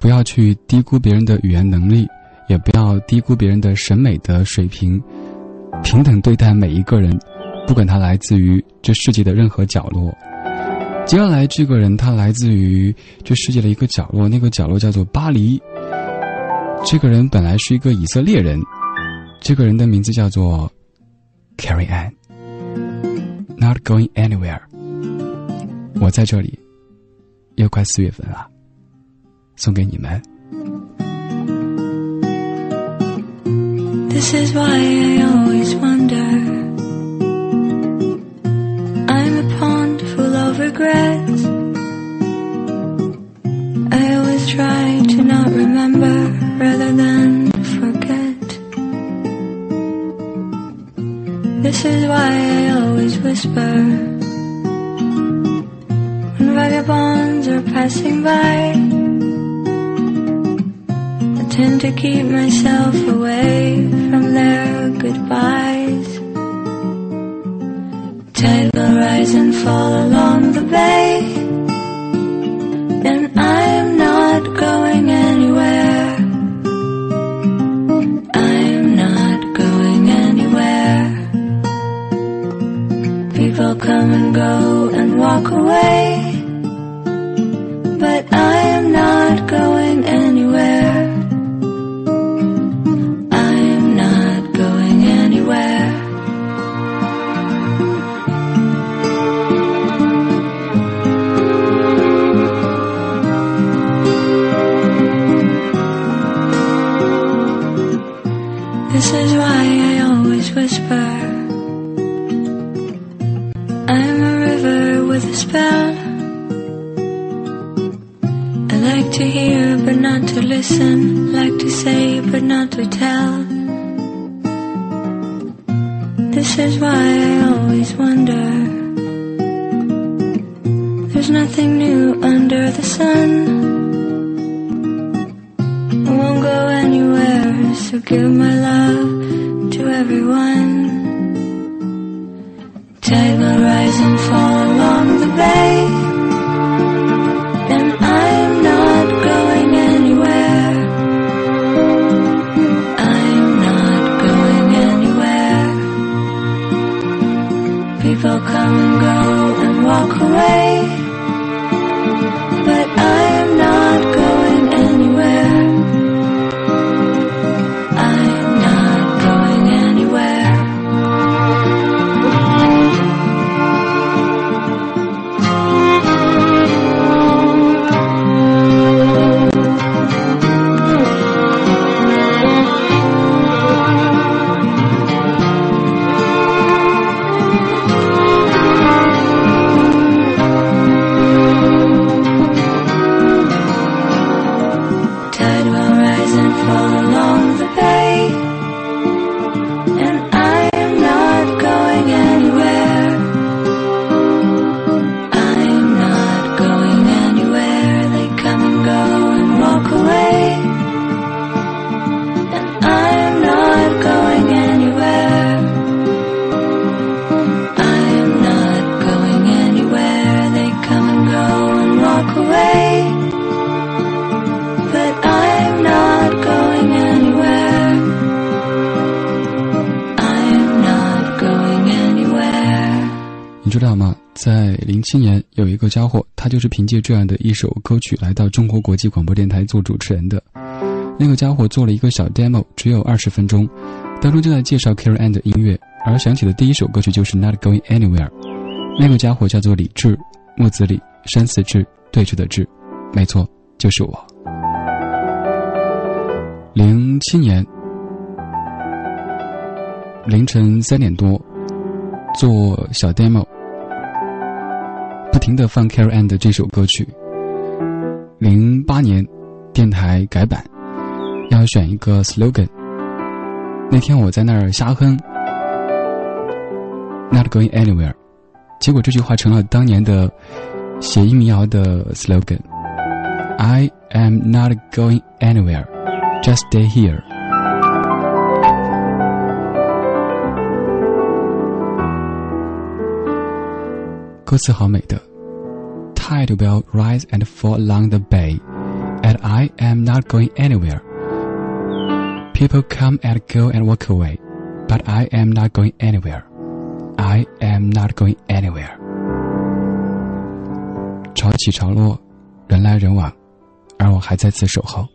不要去低估别人的语言能力，也不要低估别人的审美的水平，平等对待每一个人，不管他来自于这世界的任何角落。接下来这个人，他来自于这世界的一个角落，那个角落叫做巴黎。这个人本来是一个以色列人，这个人的名字叫做 Carrie Ann。Not going anywhere。我在这里，又快四月份了，送给你们。 This is why I always wonder. I'm a pond full of regrets. I always try to not remember rather than forget. This is why I always whisper. When vagabonds are passing by. Tend to keep myself away from their goodbyes. Tide will rise and fall along the bay, and I'm not going anywhere. I'm not going anywhere. People come and go and walk away, I'm a river with a spell. I like to hear but not to listen, like to say but not to tell. This is why I always wonder. There's nothing new under the sun. I won't go anywhere, so give my love to everyone. Tide will rise and fall along the bay. And I'm not going anywhere. I'm not going anywhere. People come and go and walk away. And 你知道吗？在零七年，有一个家伙，他就是凭借这样的一首歌曲来到中国国际广播电台做主持人的。那个家伙做了一个小 demo，只有二十分钟，当中就在介绍 Carrie Ann 的音乐，而响起的第一首歌曲就是 Not Going Anywhere。那个家伙叫做李志，木子李，山寺志，对峙的志，没错，就是我。零七年凌晨三点多，做小 demo，停的放 Care Ann 的这首歌曲。零八年，电台改版，要选一个 slogan。那天我在那儿瞎哼，Not going anywhere，结果这句话成了当年的写意民谣的 slogan。I am not going anywhere, just stay here。歌词好美的 ，Tide will rise and fall along the bay, and I am not going anywhere. People come and go and walk away, but I am not going anywhere. I am not going anywhere. 潮起潮落，人来人往，而我还在此守候。